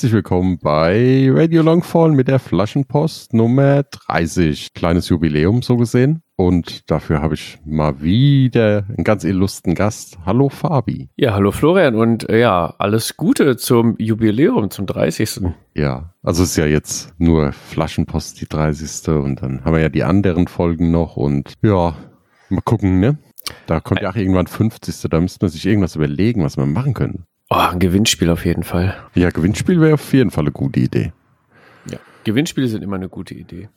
Herzlich willkommen bei Radio Longfall mit der Flaschenpost Nummer 30. Kleines Jubiläum so gesehen. Und dafür habe ich mal wieder einen ganz illustren Gast. Hallo Fabi. Ja, hallo Florian und äh, ja, alles Gute zum Jubiläum, zum 30. Ja, also ist ja jetzt nur Flaschenpost die 30. und dann haben wir ja die anderen Folgen noch und ja, mal gucken, ne? Da kommt ja auch irgendwann 50. Da müsste man sich irgendwas überlegen, was wir machen können. Oh, ein Gewinnspiel auf jeden Fall. Ja, Gewinnspiel wäre auf jeden Fall eine gute Idee. Ja, Gewinnspiele sind immer eine gute Idee.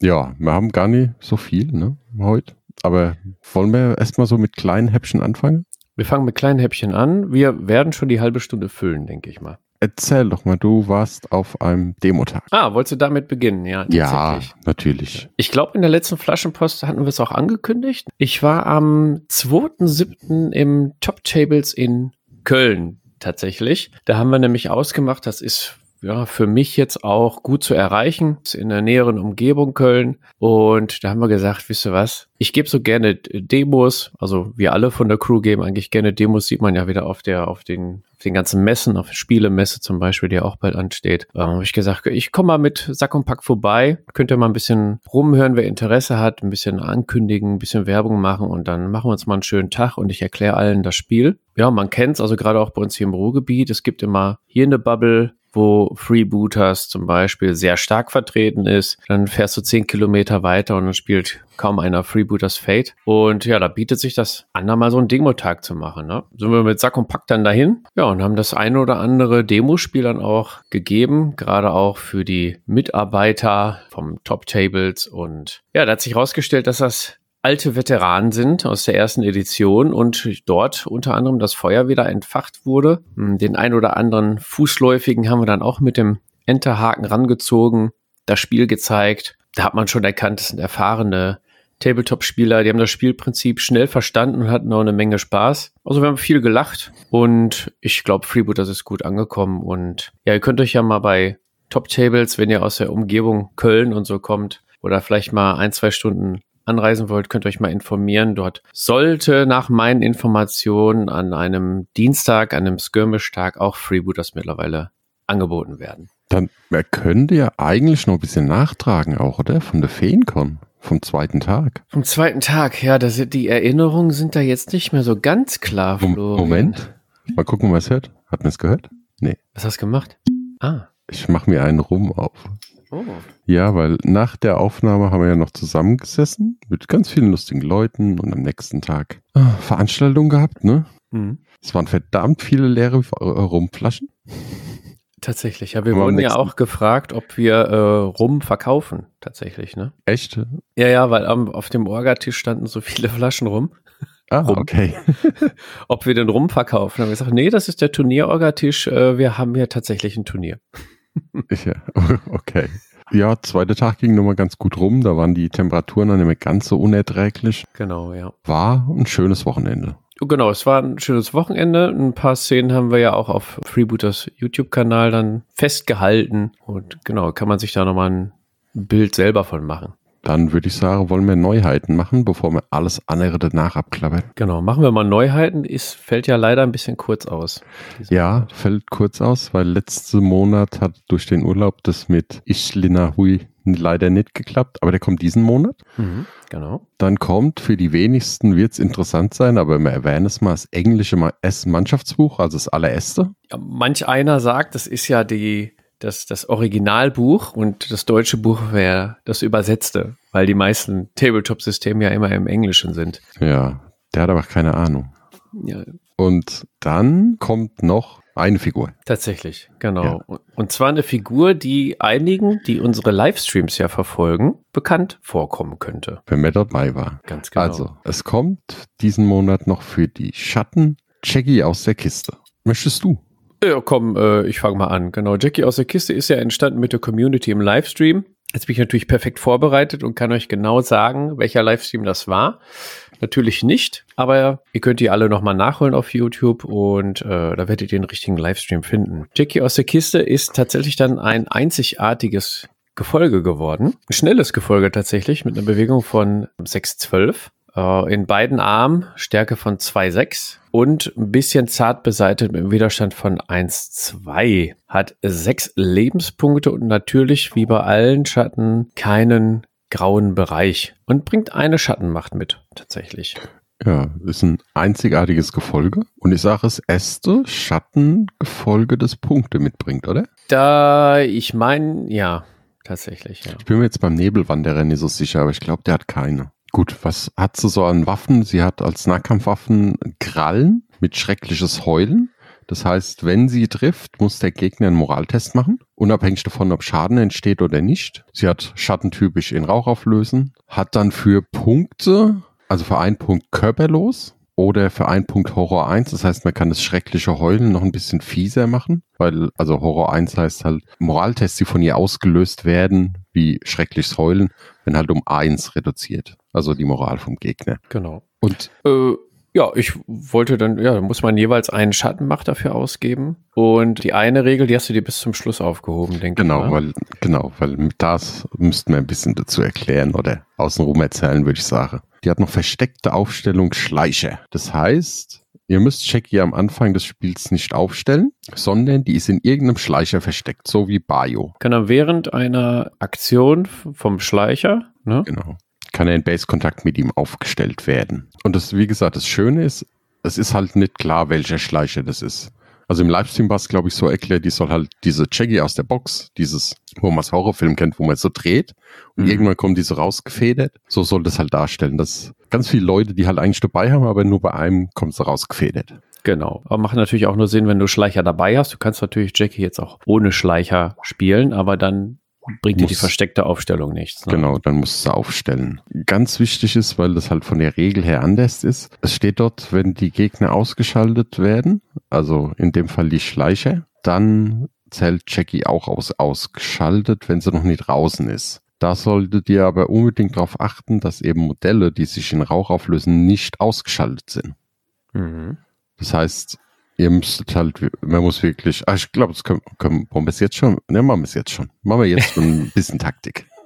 Ja, wir haben gar nicht so viel, ne, heute. Aber wollen wir erstmal so mit kleinen Häppchen anfangen? Wir fangen mit kleinen Häppchen an. Wir werden schon die halbe Stunde füllen, denke ich mal. Erzähl doch mal, du warst auf einem Demotag. Ah, wolltest du damit beginnen? Ja, Ja, natürlich. Ich glaube, in der letzten Flaschenpost hatten wir es auch angekündigt. Ich war am 2.7. im Top Tables in Köln tatsächlich. Da haben wir nämlich ausgemacht, das ist ja, für mich jetzt auch gut zu erreichen, ist in der näheren Umgebung Köln. Und da haben wir gesagt, wisst ihr was? Ich gebe so gerne Demos, also wir alle von der Crew geben eigentlich gerne Demos, sieht man ja wieder auf der, auf den, auf den ganzen Messen, auf Spielemesse zum Beispiel, die auch bald ansteht. Da habe ich gesagt, ich komme mal mit Sack und Pack vorbei, könnt ihr mal ein bisschen rumhören, wer Interesse hat, ein bisschen ankündigen, ein bisschen Werbung machen und dann machen wir uns mal einen schönen Tag und ich erkläre allen das Spiel. Ja, man kennt's, also gerade auch bei uns hier im Ruhrgebiet. Es gibt immer hier eine Bubble, wo Freebooters zum Beispiel sehr stark vertreten ist. Dann fährst du zehn Kilometer weiter und dann spielt kaum einer Freebooters Fate. Und ja, da bietet sich das an, da mal so einen Demo-Tag zu machen. Ne? Sind wir mit Sack und Pack dann dahin? Ja, und haben das eine oder andere Demospiel dann auch gegeben, gerade auch für die Mitarbeiter vom Top Tables. Und ja, da hat sich herausgestellt, dass das alte Veteranen sind aus der ersten Edition und dort unter anderem das Feuer wieder entfacht wurde. Hm, Den ein oder anderen Fußläufigen haben wir dann auch mit dem Enterhaken rangezogen, das Spiel gezeigt. Da hat man schon erkannt, das sind erfahrene Tabletop-Spieler, die haben das Spielprinzip schnell verstanden und hatten auch eine Menge Spaß. Also wir haben viel gelacht und ich glaube, Freebooters ist gut angekommen und ja, ihr könnt euch ja mal bei Top Tables, wenn ihr aus der Umgebung Köln und so kommt oder vielleicht mal ein, zwei Stunden anreisen wollt, könnt ihr euch mal informieren. Dort sollte nach meinen Informationen an einem Dienstag, an einem Skirmish-Tag auch Freebooters mittlerweile angeboten werden. Dann könnte ja eigentlich noch ein bisschen nachtragen auch, oder? Von der Feencon, vom zweiten Tag. Am zweiten Tag, ja, das die Erinnerungen sind da jetzt nicht mehr so ganz klar, Florian. Moment. Mal gucken, was hört. Hat man es gehört? Nee. Was hast du gemacht? Ah. Ich mache mir einen rum auf. Oh. Ja, weil nach der Aufnahme haben wir ja noch zusammengesessen mit ganz vielen lustigen Leuten und am nächsten Tag ah, Veranstaltung gehabt, ne? Mhm. Es waren verdammt viele leere äh, Rumflaschen. Tatsächlich, ja, wir Aber wurden ja auch gefragt, ob wir äh, rum verkaufen, tatsächlich, ne? Echt? Ja, ja, weil am, auf dem Orgatisch standen so viele Flaschen rum. Ah, Rum. okay. ob wir den Rum verkaufen. Dann haben wir gesagt, nee, das ist der Turnierorgatisch, äh, wir haben hier tatsächlich ein Turnier. Ja, okay. Ja, zweiter Tag ging nochmal ganz gut rum. Da waren die Temperaturen dann nicht mehr ganz so unerträglich. Genau, ja. War ein schönes Wochenende. Genau, es war ein schönes Wochenende. Ein paar Szenen haben wir ja auch auf Freebooters YouTube-Kanal dann festgehalten. Und genau, kann man sich da nochmal ein Bild selber von machen. Dann würde ich sagen, wollen wir Neuheiten machen, bevor wir alles andere danach abklappern. Genau, machen wir mal Neuheiten. Ist, fällt ja leider ein bisschen kurz aus. Ja, Monat. fällt kurz aus, weil letzten Monat hat durch den Urlaub das mit Ishlina Hui leider nicht geklappt, aber der kommt diesen Monat. Mhm, genau. Dann kommt, für die wenigsten wird es interessant sein, aber wir erwähnen es mal, das englische Ma- S-Mannschaftsbuch, also das allererste. Ja, manch einer sagt, das ist ja die, das, das Originalbuch und das deutsche Buch wäre das übersetzte, weil die meisten Tabletop-Systeme ja immer im Englischen sind. Ja, der hat aber keine Ahnung. Ja, Und dann kommt noch eine Figur. Tatsächlich, genau. Ja. Und zwar eine Figur, die einigen, die unsere Livestreams ja verfolgen, bekannt vorkommen könnte. Wenn man dabei war. Ganz genau. Also, es kommt diesen Monat noch für die Schatten Jackie aus der Kiste. Möchtest du? Ja, komm, äh, ich fange mal an. Genau, Jackie aus der Kiste ist ja entstanden mit der Community im Livestream. Jetzt bin ich natürlich perfekt vorbereitet und kann euch genau sagen, welcher Livestream das war. Natürlich nicht, aber ihr könnt die alle nochmal nachholen auf YouTube und äh, da werdet ihr den richtigen Livestream finden. Jackie aus der Kiste ist tatsächlich dann ein einzigartiges Gefolge geworden. Ein schnelles Gefolge tatsächlich mit einer Bewegung von 6,12. Äh, in beiden Armen Stärke von 2,6 und ein bisschen zart beseitigt mit einem Widerstand von 1,2. Hat sechs Lebenspunkte und natürlich wie bei allen Schatten keinen grauen Bereich und bringt eine Schattenmacht mit, tatsächlich. Ja, ist ein einzigartiges Gefolge. Und ich sage es, erste Schattengefolge das Punkte mitbringt, oder? Da, ich meine, ja, tatsächlich, ja. Ich bin mir jetzt beim Nebelwanderer nicht so sicher, aber ich glaube, der hat keine. Gut, was hat sie so an Waffen? Sie hat als Nahkampfwaffen Krallen mit schreckliches Heulen. Das heißt, wenn sie trifft, muss der Gegner einen Moraltest machen, unabhängig davon, ob Schaden entsteht oder nicht. Sie hat schattentypisch in Rauch auflösen, hat dann für Punkte, also für einen Punkt körperlos oder für einen Punkt Horror 1. Das heißt, man kann das schreckliche Heulen noch ein bisschen fieser machen, weil, also Horror 1 heißt halt Moraltests, die von ihr ausgelöst werden, wie schreckliches Heulen, wenn halt um 1 reduziert. Also die Moral vom Gegner. Genau. Und äh, ja, ich wollte dann, ja, da muss man jeweils einen Schattenmacht dafür ausgeben. Und die eine Regel, die hast du dir bis zum Schluss aufgehoben, denke genau, ich. Genau, weil, genau, weil das müssten wir ein bisschen dazu erklären oder außenrum erzählen, würde ich sagen. Die hat noch versteckte Aufstellung Schleicher. Das heißt, ihr müsst Jackie am Anfang des Spiels nicht aufstellen, sondern die ist in irgendeinem Schleicher versteckt, so wie Bayo. Genau, während einer Aktion vom Schleicher, ne? Genau kann er in Base-Kontakt mit ihm aufgestellt werden. Und das, wie gesagt, das Schöne ist, es ist halt nicht klar, welcher Schleicher das ist. Also im Livestream war es, glaube ich, so erklärt, die soll halt diese Jackie aus der Box, dieses, wo man das Horrorfilm kennt, wo man so dreht und mhm. irgendwann kommt die so rausgefedert. So soll das halt darstellen, dass ganz viele Leute, die halt eigentlich dabei haben, aber nur bei einem kommt sie rausgefedert. Genau. Aber macht natürlich auch nur Sinn, wenn du Schleicher dabei hast. Du kannst natürlich Jackie jetzt auch ohne Schleicher spielen, aber dann bringt dir die versteckte Aufstellung nichts. Ne? Genau, dann musst du aufstellen. Ganz wichtig ist, weil das halt von der Regel her anders ist, es steht dort, wenn die Gegner ausgeschaltet werden, also in dem Fall die Schleicher, dann zählt Jackie auch aus ausgeschaltet, wenn sie noch nicht draußen ist. Da solltet ihr aber unbedingt darauf achten, dass eben Modelle, die sich in Rauch auflösen, nicht ausgeschaltet sind. Mhm. Das heißt, ihr müsstet halt, man muss wirklich, ah, ich glaube, das können, können wollen wir es jetzt schon, ne, machen wir es jetzt schon. Machen wir jetzt schon ein bisschen Taktik.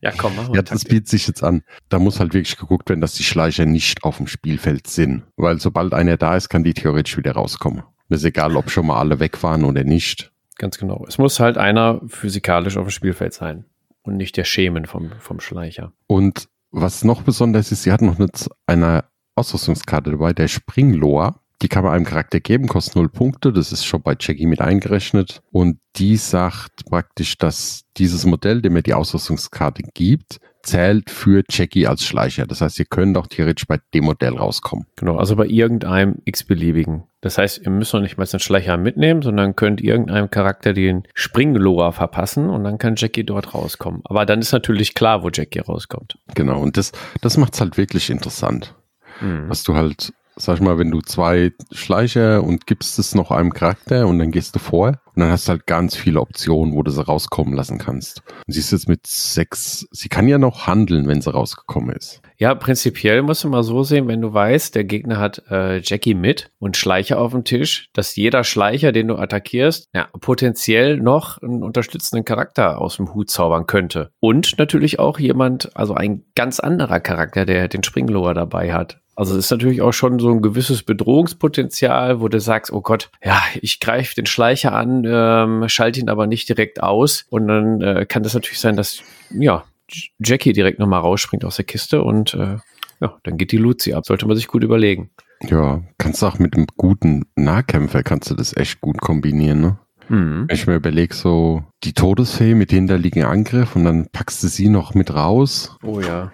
Ja, komm, machen wir Ja, das bietet sich jetzt an. Da muss halt wirklich geguckt werden, dass die Schleicher nicht auf dem Spielfeld sind. Weil sobald einer da ist, kann die theoretisch wieder rauskommen. Das ist egal, ob schon mal alle weg waren oder nicht. Ganz genau. Es muss halt einer physikalisch auf dem Spielfeld sein. Und nicht der Schemen vom, vom Schleicher. Und was noch besonders ist, sie hat noch eine, eine Ausrüstungskarte dabei, der Springloa. Die kann man einem Charakter geben, kostet null Punkte. Das ist schon bei Jackie mit eingerechnet. Und die sagt praktisch, dass dieses Modell, dem er die Ausrüstungskarte gibt, zählt für Jackie als Schleicher. Das heißt, ihr könnt auch theoretisch bei dem Modell rauskommen. Genau, also bei irgendeinem x-beliebigen. Das heißt, ihr müsst noch nicht mal den Schleicher mitnehmen, sondern könnt irgendeinem Charakter den Springloa verpassen und dann kann Jackie dort rauskommen. Aber dann ist natürlich klar, wo Jackie rauskommt. Genau, und das, das macht es halt wirklich interessant. Mhm. Dass du halt sag ich mal, wenn du zwei Schleicher und gibst es noch einem Charakter und dann gehst du vor und dann hast du halt ganz viele Optionen, wo du sie rauskommen lassen kannst. Und sie ist jetzt mit sechs, sie kann ja noch handeln, wenn sie rausgekommen ist. Ja, prinzipiell musst du mal so sehen, wenn du weißt, der Gegner hat äh, Jackie mit und Schleicher auf dem Tisch, dass jeder Schleicher, den du attackierst, ja, potenziell noch einen unterstützenden Charakter aus dem Hut zaubern könnte. Und natürlich auch jemand, also ein ganz anderer Charakter, der den Springlower dabei hat. Also es ist natürlich auch schon so ein gewisses Bedrohungspotenzial, wo du sagst, oh Gott, ja, ich greife den Schleicher an, ähm, schalte ihn aber nicht direkt aus. Und dann äh, kann das natürlich sein, dass, ja, Jackie direkt nochmal rausspringt aus der Kiste und äh, ja, dann geht die Luzi ab. Sollte man sich gut überlegen. Ja, kannst du auch mit einem guten Nahkämpfer kannst du das echt gut kombinieren, ne? Mhm. Wenn ich mir überlege, so die Todesfee mit hinterliegenden Angriff und dann packst du sie noch mit raus. Oh ja.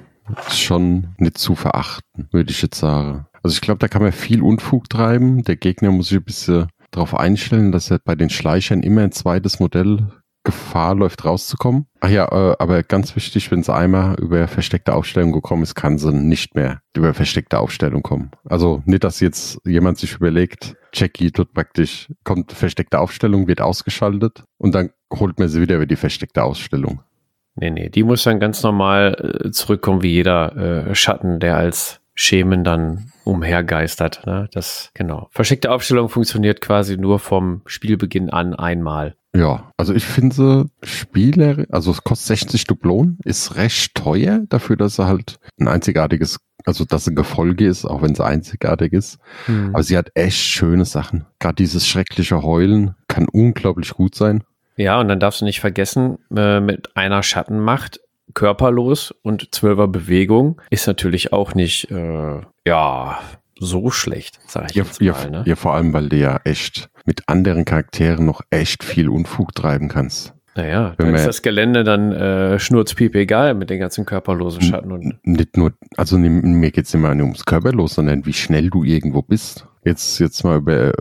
Schon nicht zu verachten, würde ich jetzt sagen. Also ich glaube, da kann man viel Unfug treiben. Der Gegner muss sich ein bisschen darauf einstellen, dass er bei den Schleichern immer ein zweites Modell Gefahr läuft, rauszukommen. Ach ja, äh, aber ganz wichtig, wenn sie einmal über versteckte Aufstellung gekommen ist, kann sie nicht mehr über versteckte Aufstellung kommen. Also nicht, dass jetzt jemand sich überlegt, Jackie tut praktisch, kommt versteckte Aufstellung, wird ausgeschaltet und dann holt man sie wieder über die versteckte Ausstellung. Nee, nee, die muss dann ganz normal äh, zurückkommen wie jeder äh, Schatten, der als Schemen dann umhergeistert. Ne? Das, genau. Versteckte Aufstellung funktioniert quasi nur vom Spielbeginn an einmal. Ja, also ich finde Spieler, also es kostet 60 Dublonen, ist recht teuer dafür, dass er halt ein einzigartiges, also dass ein Gefolge ist, auch wenn es einzigartig ist. Hm. Aber sie hat echt schöne Sachen. Gerade dieses schreckliche Heulen kann unglaublich gut sein. Ja, und dann darfst du nicht vergessen, äh, mit einer Schattenmacht körperlos und zwölfer Bewegung ist natürlich auch nicht, äh, ja, so schlecht, sag ich ja, jetzt mal. Ja, ne? ja, vor allem, weil du ja echt mit anderen Charakteren noch echt viel Unfug treiben kannst. Naja, dann ist das Gelände dann äh, schnurzpiep egal mit den ganzen körperlosen Schatten. Und nicht nur, also mir geht's immer nicht ums Körperlos, sondern wie schnell du irgendwo bist. Jetzt, jetzt mal über,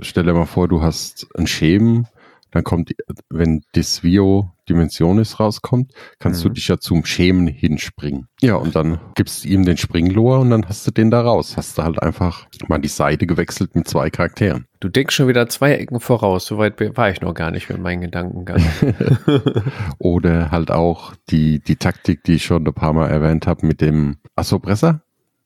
stell dir mal vor, du hast einen Schemen, dann kommt, wenn Disvio Dimensionis rauskommt, kannst mhm. du dich ja zum Schemen hinspringen. Ja, und dann gibst du ihm den Springlohr und dann hast du den da raus. Hast du halt einfach mal die Seite gewechselt mit zwei Charakteren. Du denkst schon wieder zwei Ecken voraus. Soweit war ich noch gar nicht mit meinen Gedankengang. Oder halt auch die, die Taktik, die ich schon ein paar Mal erwähnt habe, mit dem Assopresser,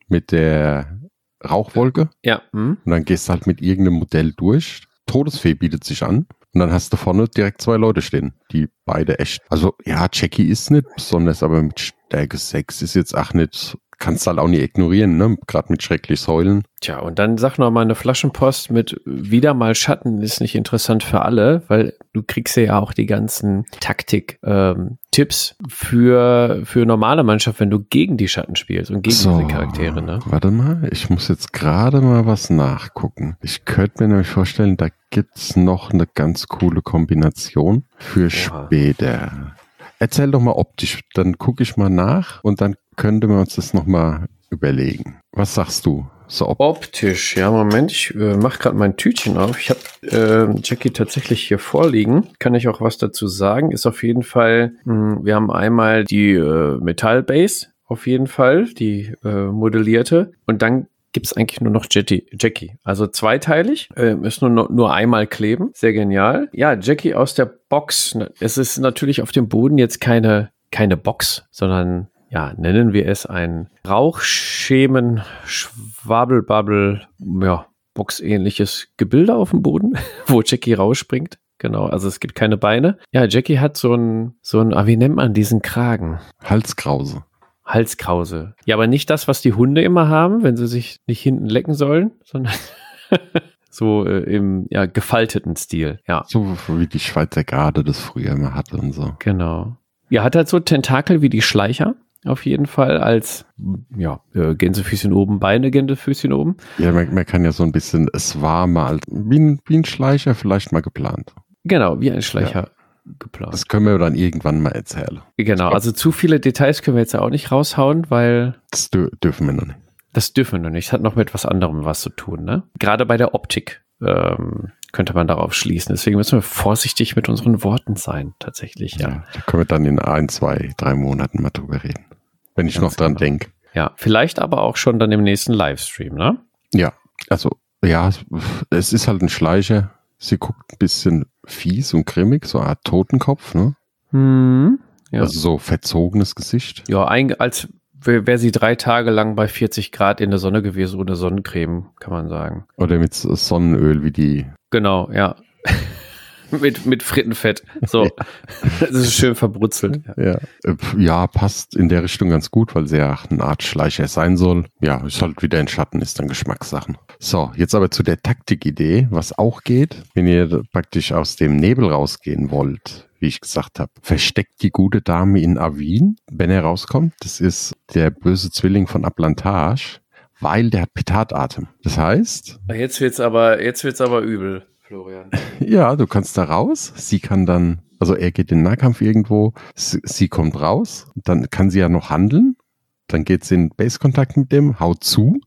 mit der Rauchwolke. Ja. Hm. Und dann gehst du halt mit irgendeinem Modell durch. Todesfee bietet sich an. Und dann hast du vorne direkt zwei Leute stehen, die beide echt. Also ja, Jackie ist nicht besonders, aber mit Stärke 6 ist jetzt auch nicht, kannst du halt auch nicht ignorieren, ne? Gerade mit schrecklich Säulen. Tja, und dann sag noch mal eine Flaschenpost mit wieder mal Schatten ist nicht interessant für alle, weil du kriegst ja auch die ganzen Taktik ähm, Tipps für, für normale Mannschaft, wenn du gegen die Schatten spielst und gegen so, diese Charaktere, ne? Warte mal, ich muss jetzt gerade mal was nachgucken. Ich könnte mir nämlich vorstellen, da gibt's noch eine ganz coole Kombination für Oha. später. Erzähl doch mal optisch, dann gucke ich mal nach und dann könnte man uns das nochmal überlegen. Was sagst du? So op optisch, ja, Moment, ich äh, mache gerade mein Tütchen auf. Ich habe äh, Jackie tatsächlich hier vorliegen. Kann ich auch was dazu sagen? Ist auf jeden Fall, mh, hm, wir haben einmal die äh, Metallbase, auf jeden Fall, die äh, modellierte. Und dann gibt es eigentlich nur noch Jetty, Jackie. Also zweiteilig, äh, ist nur, nur einmal kleben. Sehr genial. Ja, Jackie aus der Box. Es ist natürlich auf dem Boden jetzt keine, keine Box, sondern ja, nennen wir es ein Rauchschemen, Schwabelbabbel, ja, boxähnliches Gebilde auf dem Boden, wo Jackie rausspringt. Genau, also es gibt keine Beine. Ja, Jackie hat so ein, so ein, ah, wie nennt man diesen Kragen? Halskrause. Halskrause. Ja, aber nicht das, was die Hunde immer haben, wenn sie sich nicht hinten lecken sollen, sondern so äh, im ja, gefalteten Stil. Ja. So wie die Schweizer Garde das früher immer hatte und so. Genau. Ja, hat halt so Tentakel wie die Schleicher auf jeden Fall als ja, äh, Gänsefüßchen oben, Beine, Gänsefüßchen oben. Ja, man, man, kann ja so ein bisschen, es war mal wie ein, wie ein Schleicher vielleicht mal geplant. Genau, wie ein Schleicher ja. geplant. Das können wir dann irgendwann mal erzählen. Genau, also zu viele Details können wir jetzt ja auch nicht raushauen, weil. Das dürfen wir noch nicht. Das dürfen wir noch nicht. Das hat noch mit was anderem was zu tun, ne? Gerade bei der Optik ähm, könnte man darauf schließen. Deswegen müssen wir vorsichtig mit unseren Worten sein, tatsächlich, ja. ja da können wir dann in ein, zwei, drei Monaten mal drüber reden wenn ich Ganz noch dran genau. denke. Ja, vielleicht aber auch schon dann im nächsten Livestream, ne? Ja, also ja, es ist halt ein Schleicher. Sie guckt ein bisschen fies und grimmig, so eine Art Totenkopf, ne? Hm, ja. Also so verzogenes Gesicht. Ja, ein, als wäre sie drei Tage lang bei 40 Grad in der Sonne gewesen ohne Sonnencreme, kann man sagen. Oder mit Sonnenöl wie die. Genau, ja. Mit, mit Frittenfett. So. das ist schön verbrutzelt. Ja. ja, passt in der Richtung ganz gut, weil sie ja eine Art Schleicher sein soll. Ja, ist halt wieder in Schatten, ist dann Geschmackssachen. So, jetzt aber zu der Taktikidee, was auch geht, wenn ihr praktisch aus dem Nebel rausgehen wollt, wie ich gesagt habe. Versteckt die gute Dame in Avin, wenn er rauskommt. Das ist der böse Zwilling von Ablantage, weil der hat Petadatem. Das heißt. Jetzt wird's aber, jetzt wird's aber übel. Florian. Ja, du kannst da raus. Sie kann dann, also er geht in den Nahkampf irgendwo, sie, sie kommt raus, dann kann sie ja noch handeln. dann geht's in Base-Kontakt mit dem, haut zu.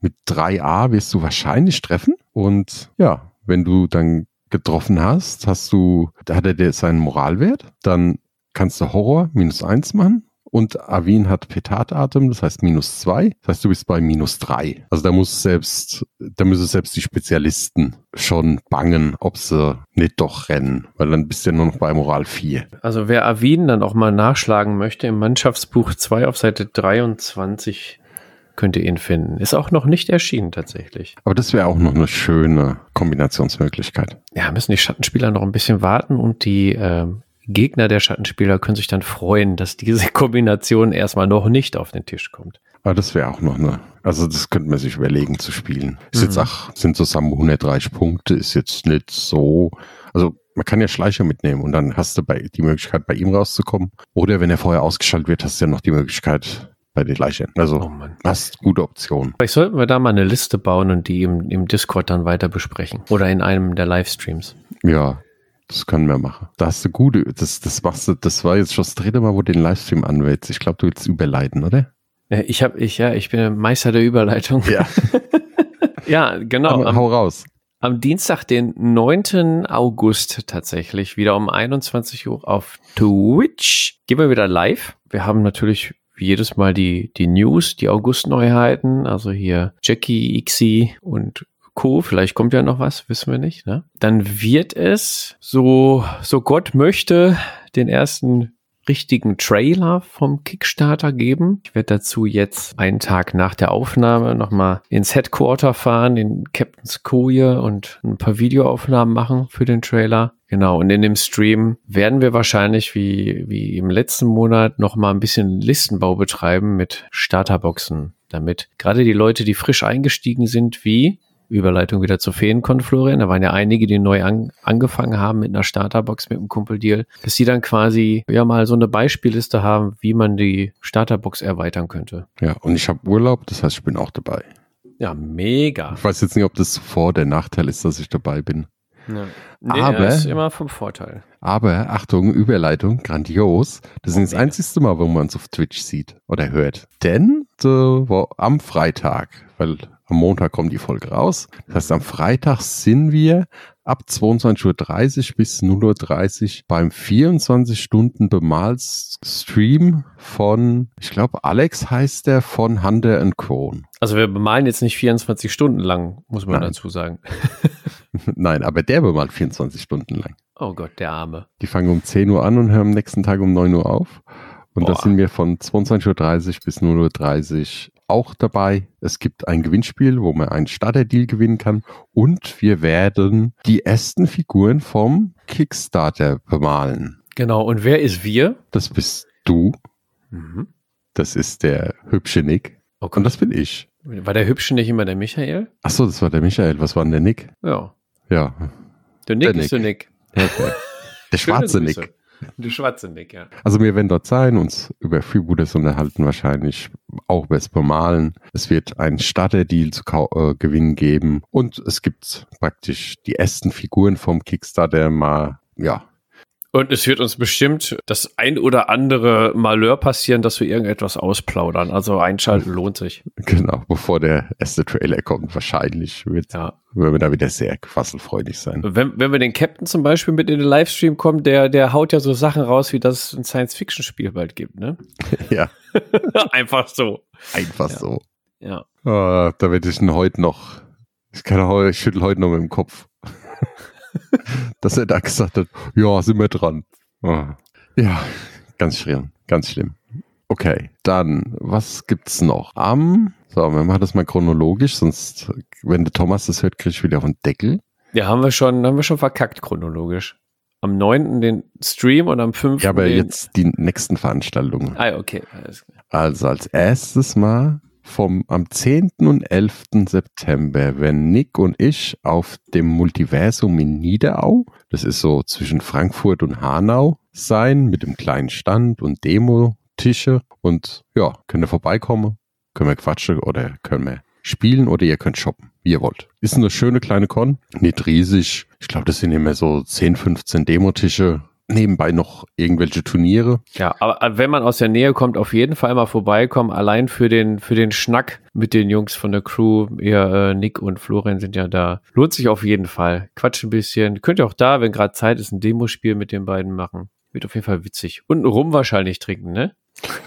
Mit 3a wirst du wahrscheinlich treffen. Und ja, wenn du dann getroffen hast, hast du, da hat er dir seinen Moralwert, dann kannst du Horror minus eins machen und Avin hat Petadatem, das heißt minus zwei. Das heißt, du bist bei minus drei. Also da muss selbst, da müssen selbst die Spezialisten schon bangen, ob sie nicht doch rennen, weil dann bist du ja nur noch bei Moral vier. Also wer Avin dann auch mal nachschlagen möchte, im Mannschaftsbuch 2 auf Seite 23 könnt ihr ihn finden. Ist auch noch nicht erschienen tatsächlich. Aber das wäre auch noch eine schöne Kombinationsmöglichkeit. Ja, müssen die Schattenspieler noch ein bisschen warten und die äh, Gegner der Schattenspieler können sich dann freuen, dass diese Kombination erstmal noch nicht auf den Tisch kommt. Aber das wäre auch noch eine, also das könnte man sich überlegen zu spielen. Ist mhm. jetzt auch, sind zusammen 130 Punkte, ist jetzt nicht so, also man kann ja Schleicher mitnehmen und dann hast du bei, die Möglichkeit, bei ihm rauszukommen. Oder wenn er vorher ausgeschaltet wird, hast du ja noch die Möglichkeit, bei den Schleichern. Also, oh hast gute Optionen. Vielleicht sollten wir da mal eine Liste bauen und die im, im Discord dann weiter besprechen. Oder in einem der Livestreams. Ja, das können wir machen. Da hast du gute, das, das machst du, das war jetzt schon das dritte Mal, wo du den Livestream anwählst. Ich glaube, du willst überleiten, oder? Ich habe, ich, ja, ich bin Meister der Überleitung. Ja. ja, genau. Am, hau raus. Am Dienstag, den 9. August tatsächlich, wieder um 21 Uhr auf Twitch. Gehen wir wieder live. Wir haben natürlich wie jedes Mal die, die News, die August-Neuheiten, also hier Jackie, Ixi und Co. Vielleicht kommt ja noch was, wissen wir nicht. Ne? Dann wird es, so, so Gott möchte, den ersten richtigen Trailer vom Kickstarter geben. Ich werde dazu jetzt einen Tag nach der Aufnahme nochmal ins Headquarter fahren, in Captain's Koje und ein paar Videoaufnahmen machen für den Trailer. Genau, und in dem Stream werden wir wahrscheinlich wie, wie im letzten Monat nochmal ein bisschen Listenbau betreiben mit Starterboxen, damit gerade die Leute, die frisch eingestiegen sind, wie Überleitung wieder zu Feenkon, Florian. Da waren ja einige, die neu an, angefangen haben mit einer Starterbox, mit einem Kumpeldeal, dass die dann quasi ja mal so eine Beispielliste haben, wie man die Starterbox erweitern könnte. Ja, und ich habe Urlaub, das heißt, ich bin auch dabei. Ja, mega. Ich weiß jetzt nicht, ob das vor der Nachteil ist, dass ich dabei bin. Ja. Nee, aber ist immer vom Vorteil. Aber Achtung, Überleitung, grandios. Das oh, ist das einzige Mal, wo man es auf Twitch sieht oder hört. Denn äh, am Freitag, weil am Montag kommt die Folge raus. Das heißt, am Freitag sind wir ab 22.30 Uhr bis 0.30 Uhr beim 24 Stunden Bemalstream von, ich glaube, Alex heißt der von Hunter Krone. Also wir bemalen jetzt nicht 24 Stunden lang, muss man Nein. dazu sagen. Nein, aber der bemalt 24 Stunden lang. Oh Gott, der Arme. Die fangen um 10 Uhr an und hören am nächsten Tag um 9 Uhr auf. Und da sind wir von 22.30 Uhr bis 0.30 Uhr auch dabei. Es gibt ein Gewinnspiel, wo man einen Starter-Deal gewinnen kann. Und wir werden die ersten Figuren vom Kickstarter bemalen. Genau. Und wer ist wir? Das bist du. Mhm. Das ist der hübsche Nick. Okay. Und das bin ich. War der hübsche nicht immer der Michael? Ach so, das war der Michael. Was war denn der Nick? Ja. Ja. Der Nick der ist Nick. der Nick. Okay. Der schwarze Nick. Der schwarze Nick, ja. Also wir werden dort sein, uns über Freebooters unterhalten, wahrscheinlich auch über das Bemalen. Es wird einen Starter-Deal zu äh, gewinnen geben und es gibt praktisch die ersten Figuren vom Kickstarter mal, ja, und es wird uns bestimmt das ein oder andere Malheur passieren, dass wir irgendetwas ausplaudern. Also einschalten lohnt sich. Genau, bevor der erste Trailer kommt, wahrscheinlich wird, ja. werden wir da wieder sehr quasselfreudig sein. Wenn, wenn wir den Captain zum Beispiel mit in den Livestream kommen, der, der haut ja so Sachen raus, wie das es ein Science-Fiction-Spiel bald gibt, ne? Ja. Einfach so. Einfach ja. so. Ja. Oh, da werde ich ihn heute noch, ich kann heute, ich schüttel heute noch mit dem Kopf. Dass er da gesagt hat, ja, sind wir dran. Oh. Ja, ganz schlimm, ganz schlimm. Okay, dann, was gibt's noch? Am, so, wir machen das mal chronologisch, sonst, wenn der Thomas das hört, kriege ich wieder auf den Deckel. Ja, haben wir schon, haben wir schon verkackt chronologisch. Am 9. den Stream und am 5. Ja, aber jetzt die nächsten Veranstaltungen. Ah, okay. Also als erstes mal vom am 10. und 11. September werden Nick und ich auf dem Multiversum in Niederau, das ist so zwischen Frankfurt und Hanau, sein mit dem kleinen Stand und Demo-Tische und ja, könnt ihr vorbeikommen, können wir quatschen oder können wir spielen oder ihr könnt shoppen, wie ihr wollt. Ist eine schöne kleine Con, nicht riesig. Ich glaube, das sind immer so 10, 15 Demotische nebenbei noch irgendwelche Turniere. Ja, aber wenn man aus der Nähe kommt, auf jeden Fall mal vorbeikommen. Allein für den, für den Schnack mit den Jungs von der Crew. Ihr, äh, Nick und Florian sind ja da. Lohnt sich auf jeden Fall. Quatsch ein bisschen. Könnt ihr auch da, wenn gerade Zeit ist, ein Demospiel mit den beiden machen. Wird auf jeden Fall witzig. Und Rum wahrscheinlich trinken, ne?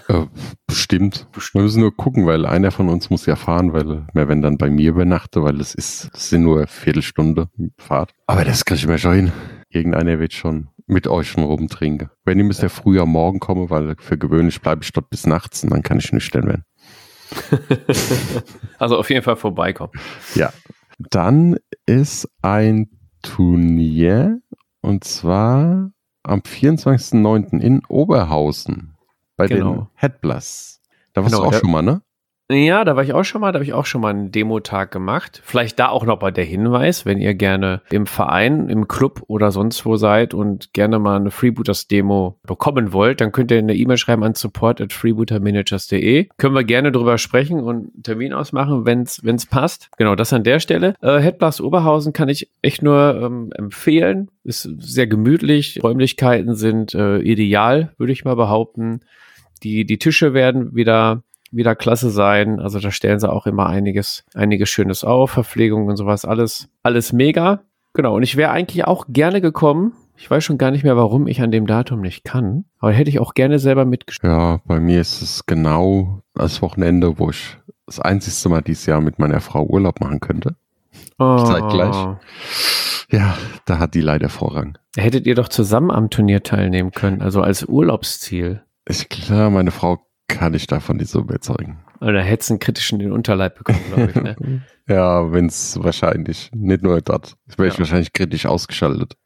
Äh, bestimmt. Wir müssen nur gucken, weil einer von uns muss ja fahren, weil mehr wenn dann bei mir übernachte, weil es ist, das sind nur Viertelstunde Fahrt. Aber das kann ich mir schon hin. Irgendeiner wird schon mit euch schon rumtrinken. Wenn ihr müsst ja früh am Morgen kommen, weil für gewöhnlich bleibe ich dort bis nachts und dann kann ich nüchtern werden. also auf jeden Fall vorbeikommen. Ja. Dann ist ein Turnier und zwar am 24.09. in Oberhausen bei genau. den Headblast. Da warst genau, du auch schon mal, ne? Ja, da war ich auch schon mal, da habe ich auch schon mal einen Demotag gemacht. Vielleicht da auch noch bei der Hinweis, wenn ihr gerne im Verein, im Club oder sonst wo seid und gerne mal eine Freebooters Demo bekommen wollt, dann könnt ihr eine E-Mail schreiben an support at freebootermanagers.de. Können wir gerne drüber sprechen und einen Termin ausmachen, wenn es passt. Genau, das an der Stelle. Äh, Headblast Oberhausen kann ich echt nur ähm, empfehlen. Ist sehr gemütlich. Räumlichkeiten sind äh, ideal, würde ich mal behaupten. Die, die Tische werden wieder wieder klasse sein. Also da stellen sie auch immer einiges, einiges Schönes auf, Verpflegung und sowas, alles, alles mega. Genau. Und ich wäre eigentlich auch gerne gekommen. Ich weiß schon gar nicht mehr, warum ich an dem Datum nicht kann. Aber hätte ich auch gerne selber mitgespielt. Ja, bei mir ist es genau das Wochenende, wo ich das einzigste Mal dieses Jahr mit meiner Frau Urlaub machen könnte. Oh. Zeitgleich. Ja, da hat die leider Vorrang. Hättet ihr doch zusammen am Turnier teilnehmen können, also als Urlaubsziel. Ich klar, meine Frau kann ich davon nicht so überzeugen. Oder hättest einen kritischen in den Unterleib bekommen, glaube ich. Ne? ja, wenn es wahrscheinlich, nicht nur dort. Das wäre ja. ich wahrscheinlich kritisch ausgeschaltet.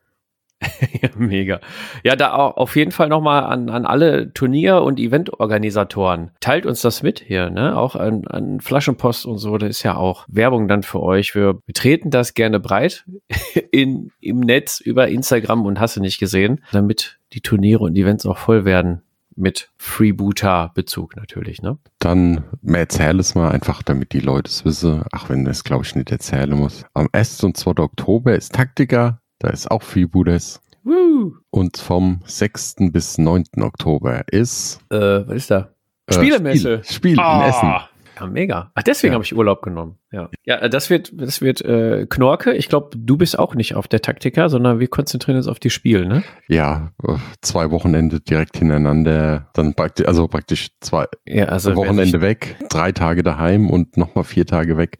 ja, mega. Ja, da auf jeden Fall nochmal an, an alle Turnier- und Eventorganisatoren. Teilt uns das mit hier, ne? Auch an, an Flaschenpost und so, da ist ja auch Werbung dann für euch. Wir betreten das gerne breit in, im Netz über Instagram und hast du nicht gesehen, damit die Turniere und Events auch voll werden mit Freebooter-Bezug natürlich, ne? Dann erzähl es mal einfach, damit die Leute es wissen. Ach, wenn das, glaube ich, nicht erzählen muss. Am 1. und 2. Oktober ist Taktika, da ist auch Freebooters. Woo. Und vom 6. bis 9. Oktober ist. Äh, was ist da? Äh, Spielemesse. Spiel, Spiel oh. in Essen. Ja, mega. Ach, deswegen ja. habe ich Urlaub genommen. Ja, ja das wird, das wird äh, Knorke. Ich glaube, du bist auch nicht auf der Taktika, sondern wir konzentrieren uns auf die Spiele, ne? Ja, zwei Wochenende direkt hintereinander, dann praktisch, also praktisch zwei ja, also Wochenende weg, drei Tage daheim und nochmal vier Tage weg.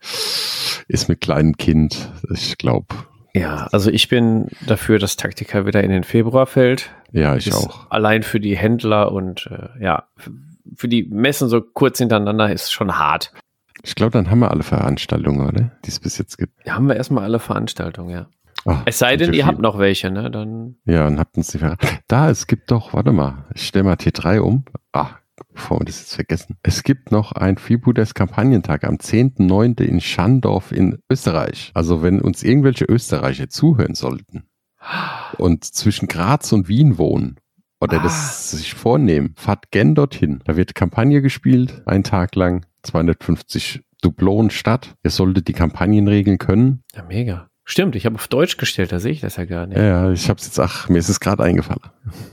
Ist mit kleinem Kind, ich glaube. Ja, also ich bin dafür, dass Taktika wieder in den Februar fällt. Ja, ich auch. Allein für die Händler und äh, ja, für die Messen so kurz hintereinander ist schon hart. Ich glaube, dann haben wir alle Veranstaltungen, oder? Die es bis jetzt gibt. Ja, haben wir erstmal alle Veranstaltungen, ja. Ach, es sei denn, ihr habt noch welche, ne? Dann. Ja, dann habt uns die Da, es gibt doch, warte mal, ich stelle mal T3 um. Ah, bevor wir das jetzt vergessen. Es gibt noch ein Freebooters Kampagnentag am 10.9. in Schandorf in Österreich. Also wenn uns irgendwelche Österreicher zuhören sollten und zwischen Graz und Wien wohnen oder ah. das sich vornehmen, fahrt gern dorthin. Da wird Kampagne gespielt, einen Tag lang, 250 Dublonen statt. Ihr solltet die Kampagnen regeln können. Ja, mega. Stimmt, ich habe auf Deutsch gestellt, da sehe ich das ja gar nicht. Ja, ich habe es jetzt, ach, mir ist es gerade eingefallen.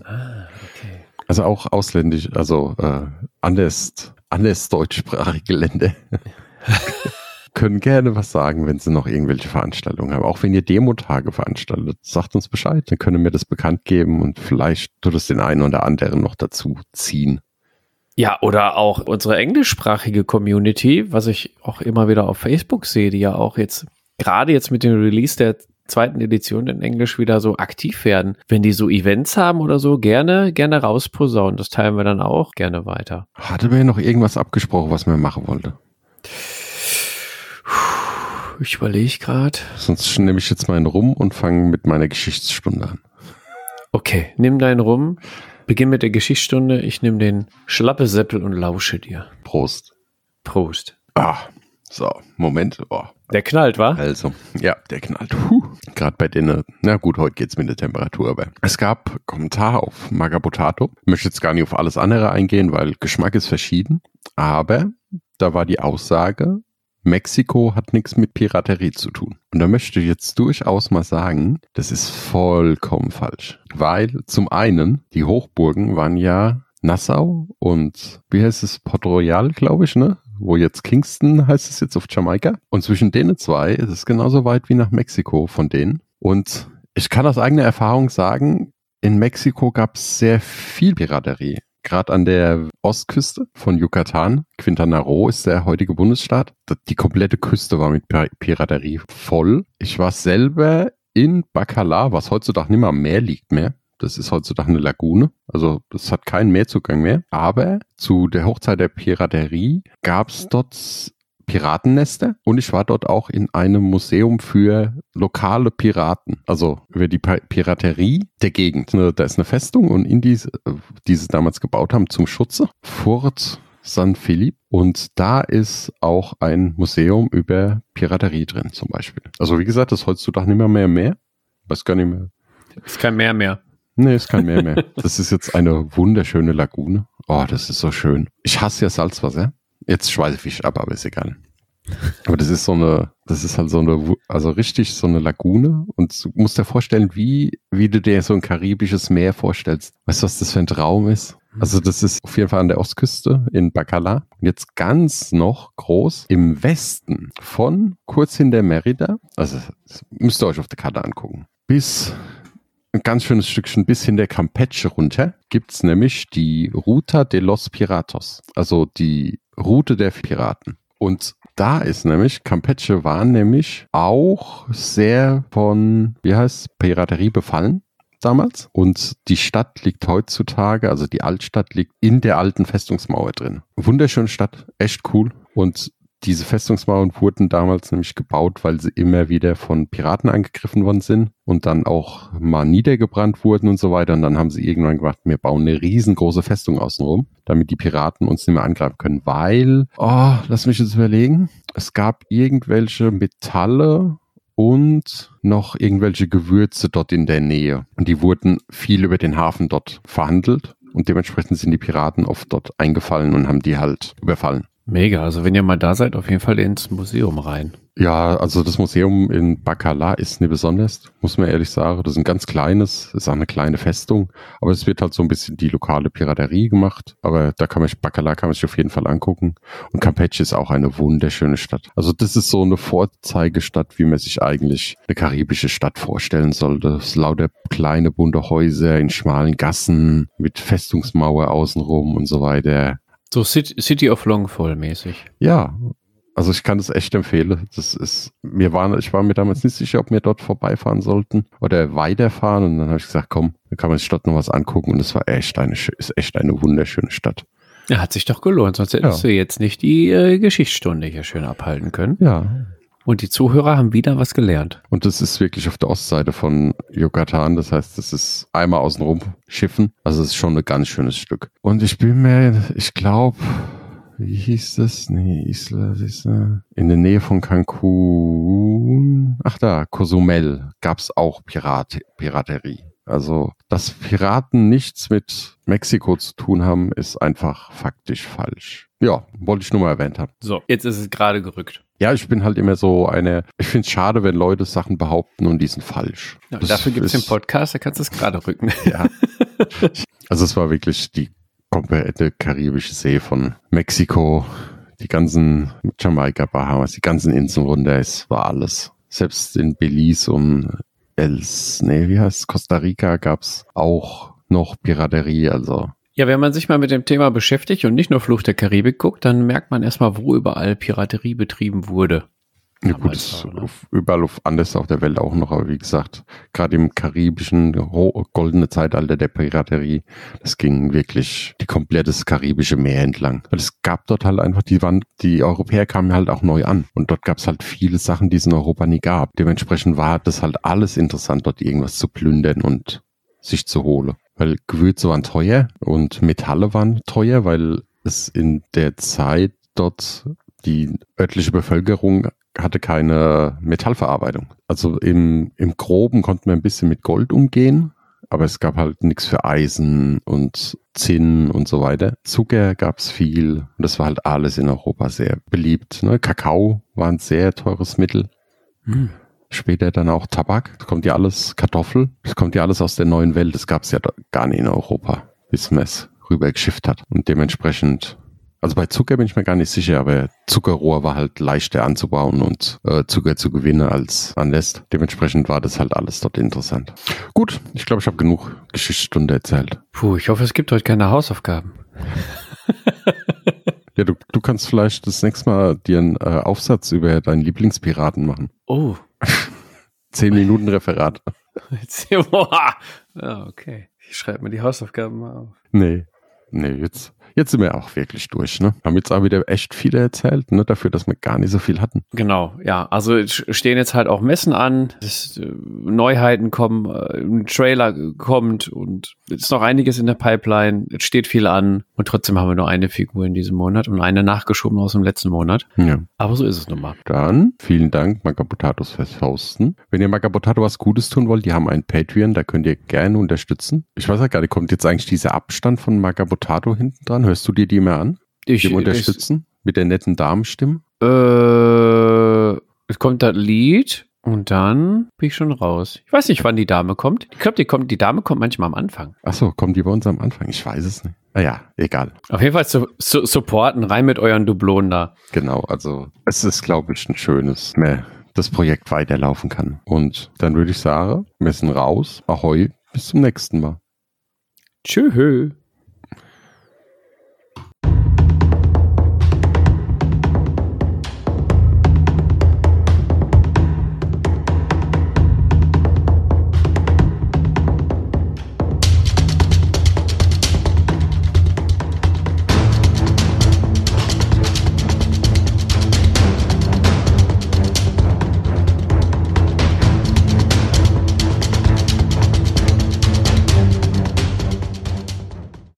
Ah, okay. Also auch ausländisch, also äh, anders, anders deutschsprachige Länder. können gerne was sagen, wenn sie noch irgendwelche Veranstaltungen haben. Auch wenn ihr Demo-Tage veranstaltet, sagt uns Bescheid, dann können wir das bekannt geben und vielleicht tut es den einen oder anderen noch dazu ziehen. Ja, oder auch unsere englischsprachige Community, was ich auch immer wieder auf Facebook sehe, die ja auch jetzt, gerade jetzt mit dem Release der zweiten Edition in Englisch wieder so aktiv werden. Wenn die so Events haben oder so, gerne, gerne rausposaunen. Das teilen wir dann auch gerne weiter. Hatte mir noch irgendwas abgesprochen, was man machen wollte? Ich überlege gerade. Sonst nehme ich jetzt meinen Rum und fange mit meiner Geschichtsstunde an. Okay, nimm deinen Rum, beginn mit der Geschichtsstunde. Ich nehme den Schlappesäppel und lausche dir. Prost. Prost. Ah, so, Moment. Oh. Der knallt, wa? Also, ja, der knallt. Gerade bei denen, na gut, heute geht's mit der Temperatur, aber es gab Kommentare auf Magabotato. Ich möchte jetzt gar nicht auf alles andere eingehen, weil Geschmack ist verschieden. Aber da war die Aussage, Mexiko hat nichts mit Piraterie zu tun. Und da möchte ich jetzt durchaus mal sagen, das ist vollkommen falsch. Weil zum einen, die Hochburgen waren ja Nassau und wie heißt es, Port Royal, glaube ich, ne? Wo jetzt Kingston heißt es jetzt auf Jamaika. Und zwischen denen zwei ist es genauso weit wie nach Mexiko von denen. Und ich kann aus eigener Erfahrung sagen, in Mexiko gab es sehr viel Piraterie. Gerade an der Ostküste von Yucatan, Quintana Roo ist der heutige Bundesstaat. Die komplette Küste war mit Piraterie voll. Ich war selber in Bacalar, was heutzutage nicht mehr am Meer liegt mehr. Das ist heutzutage eine Lagune. Also das hat keinen Meerzugang mehr. Aber zu der Hochzeit der Piraterie gab es dort Piratennester und ich war dort auch in einem Museum für lokale Piraten, also über die Piraterie der Gegend. Ne, da ist eine Festung und in diese, die sie damals gebaut haben zum Schutze, Fort San Felipe und da ist auch ein Museum über Piraterie drin zum Beispiel. Also wie gesagt, das ist heutzutage nicht mehr mehr mehr. Weiß gar nicht mehr. Ist kein Meer mehr. Nee, ist kein Meer mehr. Das ist jetzt eine wunderschöne Lagune. Oh, das ist so schön. Ich hasse ja Salzwasser. Jetzt Schweißfisch ab, aber ist egal. Aber das ist so eine, das ist halt so eine, also richtig so eine Lagune und du musst dir vorstellen, wie, wie du dir so ein karibisches Meer vorstellst. Weißt du, was das für ein Traum ist? Also das ist auf jeden Fall an der Ostküste in Bacala. Und jetzt ganz noch groß im Westen von kurz hinter Merida, also müsst ihr euch auf der Karte angucken, bis ein ganz schönes Stückchen bis hin der Campeche runter gibt's nämlich die Ruta de los Piratos, also die Route der Piraten. Und da ist nämlich, Campeche war nämlich auch sehr von, wie heißt Piraterie befallen damals. Und die Stadt liegt heutzutage, also die Altstadt liegt in der alten Festungsmauer drin. Wunderschöne Stadt, echt cool. Und diese Festungsmauern wurden damals nämlich gebaut, weil sie immer wieder von Piraten angegriffen worden sind und dann auch mal niedergebrannt wurden und so weiter. Und dann haben sie irgendwann gemacht, wir bauen eine riesengroße Festung außenrum, damit die Piraten uns nicht mehr angreifen können. Weil, oh, lass mich jetzt überlegen, es gab irgendwelche Metalle und noch irgendwelche Gewürze dort in der Nähe. Und die wurden viel über den Hafen dort verhandelt. Und dementsprechend sind die Piraten oft dort eingefallen und haben die halt überfallen. Mega, also wenn ihr mal da seid, auf jeden Fall ins Museum rein. Ja, also das Museum in Bacala ist nicht besonders, muss man ehrlich sagen. Das ist ein ganz kleines, ist auch eine kleine Festung, aber es wird halt so ein bisschen die lokale Piraterie gemacht. Aber da kann man, Bacala kann man sich auf jeden Fall angucken. Und Campeche ist auch eine wunderschöne Stadt. Also das ist so eine Vorzeigestadt, wie man sich eigentlich eine karibische Stadt vorstellen sollte. Es lauter kleine bunte Häuser in schmalen Gassen mit Festungsmauer außenrum und so weiter. So City of Longfall mäßig. Ja, also ich kann das echt empfehlen. Das ist, mir war, ich war mir damals nicht sicher, ob wir dort vorbeifahren sollten oder weiterfahren. Und dann habe ich gesagt, komm, dann kann man sich dort noch was angucken. Und es war echt eine, ist echt eine wunderschöne Stadt. Ja, hat sich doch gelohnt, sonst hättest ja. du jetzt nicht die äh, Geschichtsstunde hier schön abhalten können. Ja, und die Zuhörer haben wieder was gelernt. Und das ist wirklich auf der Ostseite von Yucatan. Das heißt, das ist einmal außenrum schiffen. Also es ist schon ein ganz schönes Stück. Und ich bin mir, ich glaube, wie hieß das? Nee, Isla, Isla. In der Nähe von Cancun. Ach da, Cozumel gab's auch Pirat Piraterie. Also, dass Piraten nichts mit Mexiko zu tun haben, ist einfach faktisch falsch. Ja, wollte ich nur mal erwähnt haben. So, jetzt ist es gerade gerückt. Ja, ich bin halt immer so eine, ich finde es schade, wenn Leute Sachen behaupten und die sind falsch. Ja, dafür gibt es den Podcast, da kannst du es gerade rücken. Ja. also es war wirklich die komplette karibische See von Mexiko, die ganzen Jamaika, Bahamas, die ganzen Inseln runter, es war alles. Selbst in Belize und Els, nee, wie heißt Costa Rica gab's auch noch Piraterie, also ja, wenn man sich mal mit dem Thema beschäftigt und nicht nur Fluch der Karibik guckt, dann merkt man erstmal, wo überall Piraterie betrieben wurde. Ja gut, ist auf, überall auf anders auf der Welt auch noch, aber wie gesagt, gerade im karibischen goldene Zeitalter der Piraterie, das ging wirklich die komplettes karibische Meer entlang. Weil es gab dort halt einfach, die waren, die Europäer kamen halt auch neu an und dort gab es halt viele Sachen, die es in Europa nie gab. Dementsprechend war das halt alles interessant, dort irgendwas zu plündern und sich zu holen weil Gewürze waren teuer und Metalle waren teuer, weil es in der Zeit dort die örtliche Bevölkerung hatte keine Metallverarbeitung. Also im, im Groben konnten wir ein bisschen mit Gold umgehen, aber es gab halt nichts für Eisen und Zinn und so weiter. Zucker gab es viel und das war halt alles in Europa sehr beliebt. Ne? Kakao war ein sehr teures Mittel. Hm. Später dann auch Tabak. Das kommt ja alles, Kartoffel. Das kommt ja alles aus der neuen Welt. Das gab es ja gar nicht in Europa, bis man es rübergeschifft hat. Und dementsprechend also bei Zucker bin ich mir gar nicht sicher, aber Zuckerrohr war halt leichter anzubauen und äh, Zucker zu gewinnen als an Nest. Dementsprechend war das halt alles dort interessant. Gut, ich glaube, ich habe genug Geschichtsstunde erzählt. Puh, ich hoffe, es gibt heute keine Hausaufgaben. ja, du, du kannst vielleicht das nächste Mal dir einen äh, Aufsatz über deinen Lieblingspiraten machen. Oh. Zehn Minuten Referat. ja, okay. Ich schreibe mir die Hausaufgaben mal auf. Nee. Nee, jetzt Jetzt sind wir auch wirklich durch, ne? Haben jetzt auch wieder echt viele erzählt, ne? Dafür, dass wir gar nicht so viel hatten. Genau, ja. Also stehen jetzt halt auch Messen an, dass, äh, Neuheiten kommen, äh, ein Trailer kommt und es ist noch einiges in der Pipeline. Es steht viel an und trotzdem haben wir nur eine Figur in diesem Monat und eine nachgeschoben aus dem letzten Monat. Ja. Aber so ist es nun mal. Dann vielen Dank, Magabotatos fürs Hosten. Wenn ihr Magabotato was Gutes tun wollt, die haben einen Patreon, da könnt ihr gerne unterstützen. Ich weiß ja gar nicht, kommt jetzt eigentlich dieser Abstand von Magabotato hinten dran? Hörst du dir die mehr an? Ich, die unterstützen? Ich, mit der netten Damenstimme? Äh, es kommt das Lied und dann bin ich schon raus. Ich weiß nicht, wann die Dame kommt. Ich glaube, die, kommt, die Dame kommt manchmal am Anfang. Achso, kommt die bei uns am Anfang? Ich weiß es nicht. Naja, egal. Auf jeden Fall su su supporten, rein mit euren Dublonen da. Genau, also es ist, glaube ich, ein schönes, mehr das Projekt weiterlaufen kann. Und dann würde ich sagen, wir sind raus. Ahoi, bis zum nächsten Mal. Tschüss.